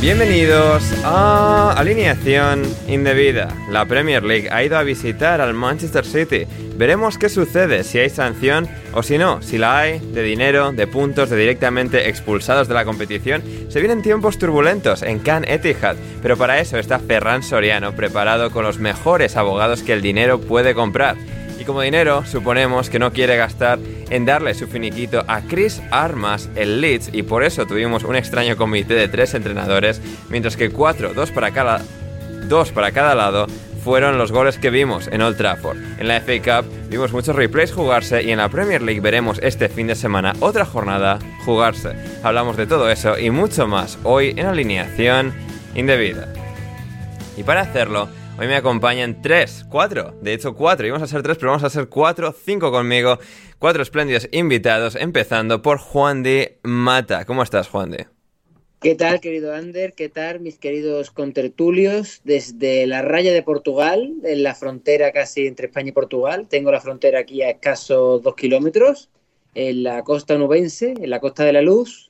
Bienvenidos a Alineación Indebida. La Premier League ha ido a visitar al Manchester City. Veremos qué sucede, si hay sanción o si no, si la hay, de dinero, de puntos, de directamente expulsados de la competición. Se vienen tiempos turbulentos en Can Etihad, pero para eso está Ferran Soriano preparado con los mejores abogados que el dinero puede comprar. Y como dinero, suponemos que no quiere gastar en darle su finiquito a Chris Armas, el Leeds, y por eso tuvimos un extraño comité de tres entrenadores, mientras que cuatro, dos para cada, dos para cada lado, fueron los goles que vimos en Old Trafford. En la FA Cup vimos muchos replays jugarse y en la Premier League veremos este fin de semana otra jornada jugarse. Hablamos de todo eso y mucho más hoy en alineación indebida. Y para hacerlo, Hoy me acompañan tres, cuatro, de hecho cuatro, íbamos a ser tres, pero vamos a ser cuatro, cinco conmigo, cuatro espléndidos invitados, empezando por Juan de Mata. ¿Cómo estás, Juan de? ¿Qué tal, querido Ander? ¿Qué tal, mis queridos contertulios? Desde la raya de Portugal, en la frontera casi entre España y Portugal, tengo la frontera aquí a escasos dos kilómetros, en la costa nubense, en la costa de la luz,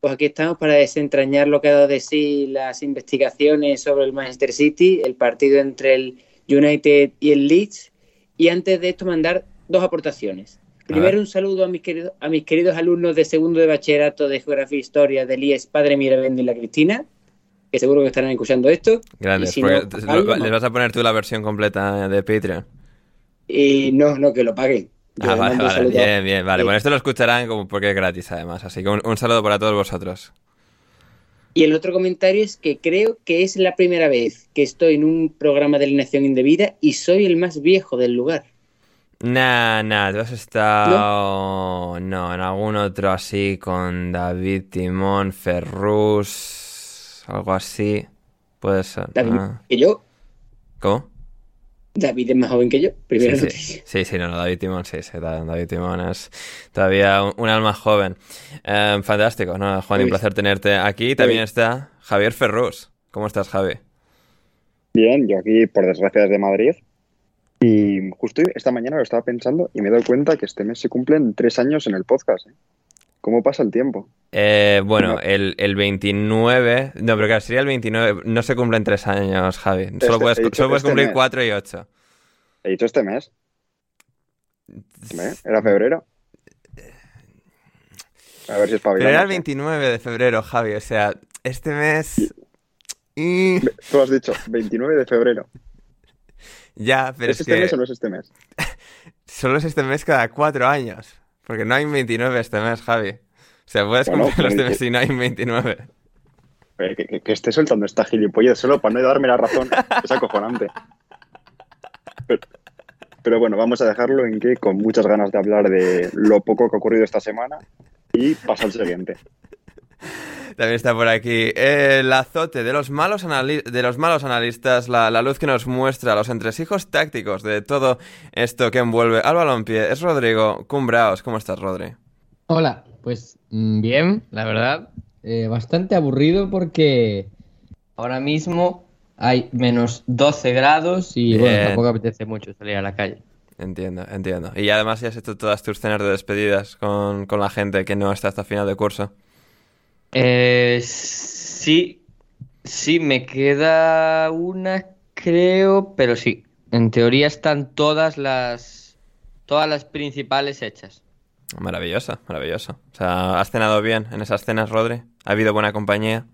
pues aquí estamos para desentrañar lo que ha dado de sí las investigaciones sobre el Manchester City, el partido entre el United y el Leeds. Y antes de esto mandar dos aportaciones. Primero un saludo a mis, queridos, a mis queridos alumnos de segundo de bachillerato de Geografía e Historia del IES Padre Mirabendo y la Cristina, que seguro que estarán escuchando esto. Gracias, les vas a poner tú la versión completa de Patreon. Y no, no, que lo paguen. Ah, vale, vale, bien, bien, vale. Bueno, esto lo escucharán como porque es gratis además, así que un, saludo para todos vosotros. Y el otro comentario es que creo que es la primera vez que estoy en un programa de alineación indebida y soy el más viejo del lugar. Nah, nah, tú has estado. No, en algún otro así con David Timón, Ferrus, algo así. Puede ser. David, ¿Y yo? ¿Cómo? David es más joven que yo, primero sí, sí, sí, no, no, David Timón, sí, sí, David Timón es todavía un, alma joven. Em, fantástico, ¿no? Juan, un placer tenerte aquí. También está Javier Ferrus. ¿Cómo estás, Javi? Bien, yo aquí, por desgracia, desde Madrid. Y justo esta mañana lo estaba pensando y me he dado cuenta que este mes se cumplen tres años en el podcast. ¿eh? ¿Cómo pasa el tiempo? Eh, bueno, el, el, 29. No, pero claro, sería el 29. No se cumplen tres años, Javi. Solo este, puedes, solo puedes este cumplir cuatro y ocho. He dicho este mes. ¿Era febrero? A ver si es Pero era el 29 de febrero, Javi. O sea, este mes. Y... Tú has dicho 29 de febrero. Ya, pero ¿Es, este mes o no es este mes? Solo es este mes cada cuatro años. Porque no hay 29 este mes, Javi. Sea, puedes bueno, cumplir este mes y no hay 29. Que, que, esté soltando esta gilipollez solo para no darme la razón. es acojonante. Pero, bueno, vamos a dejarlo en que con muchas ganas de hablar de lo poco que ha ocurrido esta semana y pasa al siguiente. También está por aquí el azote de los malos, de los malos analistas, la, luz que nos muestra los entresijos tácticos de todo esto que envuelve al balompié. Es Rodrigo Cumbraos. ¿Cómo estás, Rodri? Hola, pues mm, bien, la verdad. Eh, bastante aburrido porque ahora mismo hay menos 12 grados y bueno, tampoco apetece mucho salir a la calle. Entiendo, entiendo. Y además ya has hecho todas tus cenas de despedidas con, con la gente que no está hasta final de curso. Eh, sí, sí, me queda una, creo, pero sí. En teoría están todas las, todas las principales hechas. Maravillosa, maravillosa. O sea, ¿has cenado bien en esas cenas, Rodri? ¿Ha habido buena compañía?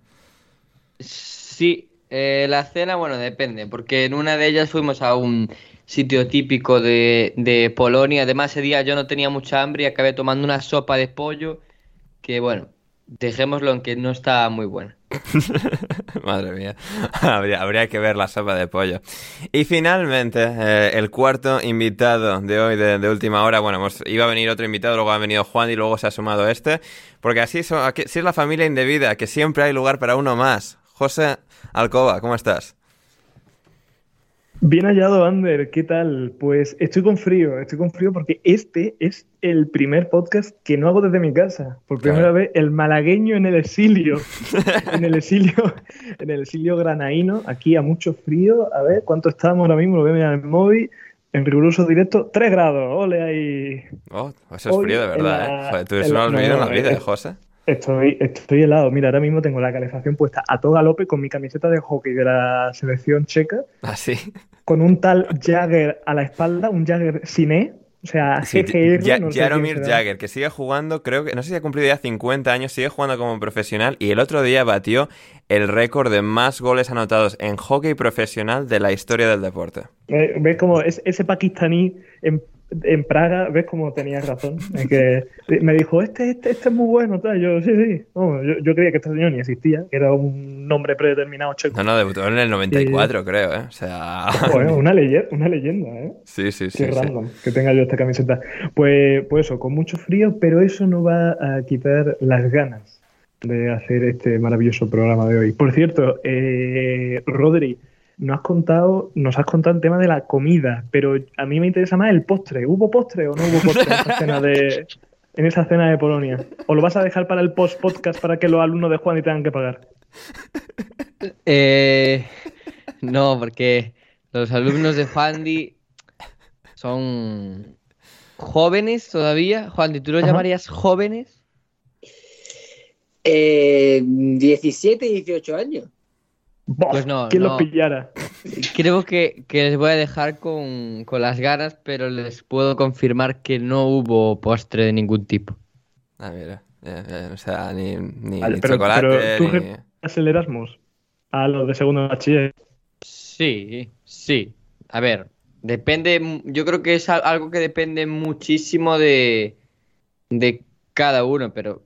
Sí, eh, la cena, bueno, depende, porque en una de ellas fuimos a un sitio típico de, de Polonia. Además, ese día yo no tenía mucha hambre y acabé tomando una sopa de pollo que, bueno, Dejémoslo en que no está muy buena. Madre mía, habría, que ver la sopa de pollo. Y finalmente, eh, el cuarto invitado de hoy, de, última hora, bueno, iba a venir otro invitado, luego ha venido Juan y luego se ha sumado este, porque así, así es la familia indebida, que siempre hay lugar para uno más. José Alcoba, ¿cómo estás? Bien hallado, Ander. ¿Qué tal? Pues estoy con frío, estoy con frío porque este es el primer podcast que no hago desde mi casa. Por primera vez, el malagueño en el exilio. en el exilio, en el exilio granaíno, aquí a mucho frío. A ver, ¿cuánto estamos ahora mismo? Lo veo en el móvil. En riguroso directo, 3 grados. Ole ahí. Oh, eso es frío de verdad, ¿eh? tú eres un olvido en la vida, José. Estoy, estoy helado. Mira, ahora mismo tengo la calefacción puesta a toda López con mi camiseta de hockey de la selección checa. Así. Con un tal Jagger a la espalda, un Jagger Cine. O sea, Sí, GGR, Ja- no Jaromir. Jagger, que sigue jugando, creo que, no sé si ha cumplido ya 50 años, sigue jugando como profesional y el otro día batió el récord de más goles anotados en hockey profesional de la historia del deporte. Eh, ¿Ves como es- ese pakistaní en, en Praga? ¿Ves como tenía razón? Es que me dijo, este, este, este es muy bueno, tal. Yo, sí, sí. No, yo, yo creía que este señor ni existía, que era un nombre predeterminado checo. No, no, debutó en el 94, creo, ¿eh? O sea... Bueno, una leyenda, una leyenda, ¿eh? Sí, sí, sí. Qué sí. random que tenga yo esta camiseta. Pues, pues eso, con mucho frío, pero eso no va a quitar las ganas de hacer este maravilloso programa de hoy. Por cierto, eh, Rodri, nos has contado, nos has contado el tema de la comida, pero a mí me interesa más el postre. ¿Hubo postre o no hubo postre en esa cena de, en esa cena de Polonia? ¿O lo vas a dejar para el post podcast para que los alumnos de Juan y tengan que pagar? Eh, no, porque los alumnos de Juandi son jóvenes todavía. Juandi, ¿tú los Ajá. llamarías jóvenes? Eh, 17 y 18 años. Pues no, ¿Quién no. los pillara? Creo que, que les voy a dejar con, con las ganas, pero les puedo confirmar que no hubo postre de ningún tipo. Ah, mira. eh, eh, o sea, ni, ni, Vale, ni pero- chocolate, pero tú ni... re- ¿Es el Erasmus? A los de segundo bachiller. Sí, sí. A ver, depende, yo creo que es al- algo que depende muchísimo de, de cada uno, pero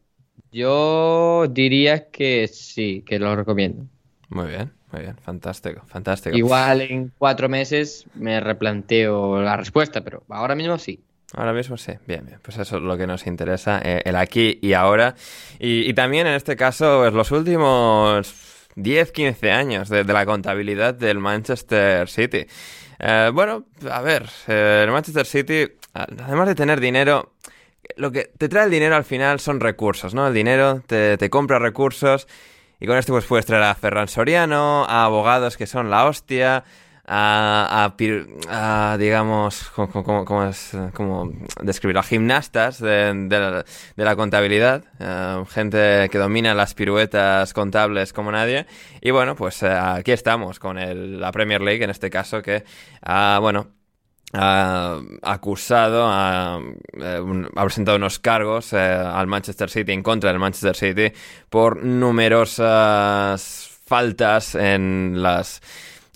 yo diría que sí, que lo recomiendo. Muy bien, muy bien. Fantástico, fantástico. Igual en cuatro meses me replanteo la respuesta, pero ahora mismo sí. Ahora mismo sí, bien, bien. Pues eso es lo que nos interesa, eh, el aquí y ahora. Y, y también en este caso, pues los últimos 10, 15 años de, de la contabilidad del Manchester City. Eh, bueno, a ver, eh, el Manchester City, además de tener dinero, lo que te trae el dinero al final son recursos, ¿no? El dinero te, te compra recursos y con esto pues puedes traer a Ferran Soriano, a abogados que son la hostia, a, a a, digamos, ¿cómo, es, cómo describirlo? A gimnastas de, de la contabilidad, eh, gente que domina las piruetas contables como nadie. Y bueno, pues eh, aquí estamos con el- la Premier League, en este caso, que, ah, bueno, ha acusado, ha, eh, ha presentado unos cargos eh, al Manchester City en contra del Manchester City por numerosas faltas en las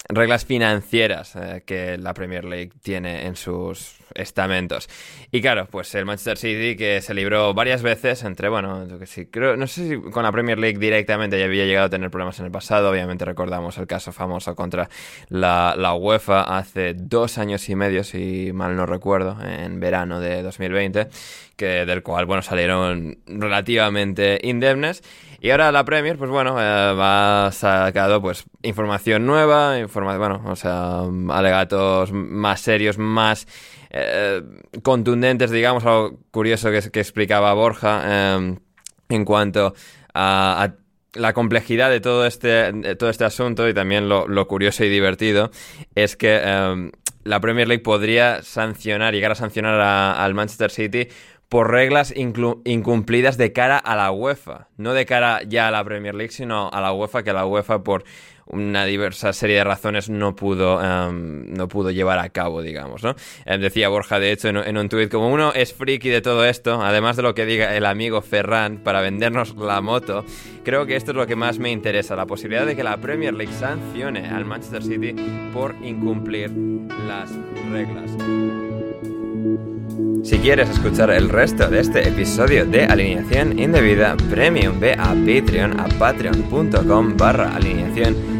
reglas financieras eh, que la Premier League tiene en sus estamentos. Y claro, pues el Manchester City que se libró varias veces entre, bueno, yo que sí, creo, no sé si con la Premier League directamente ya había llegado a tener problemas en el pasado, obviamente recordamos el caso famoso contra la, la UEFA hace dos años y medio, si mal no recuerdo, en verano de 2020, que del cual, bueno, salieron relativamente indemnes. Y ahora la Premier, pues bueno, eh, ha sacado pues información nueva, informa bueno, o sea, alegatos más serios, más eh, contundentes, digamos, algo curioso que, explicaba Borja eh, en cuanto a, la complejidad de todo este, todo este asunto y también lo, lo curioso y divertido es que eh, la Premier League podría sancionar, llegar a sancionar al Manchester City por reglas incumplidas de cara a la UEFA. No de cara ya a la Premier League, sino a la UEFA, que la UEFA por una diversa serie de razones no pudo, em, no pudo llevar a cabo, digamos, ¿no? Em, decía Borja, de hecho, en, un tuit, como uno es friki de todo esto, además de lo que diga el amigo Ferran para vendernos la moto, creo que esto es lo que más me interesa, la posibilidad de que la Premier League sancione al Manchester City por incumplir las reglas. Si quieres escuchar el resto de este episodio de Alineación Indebida Premium, ve a Patreon, a patreon.com barra alineación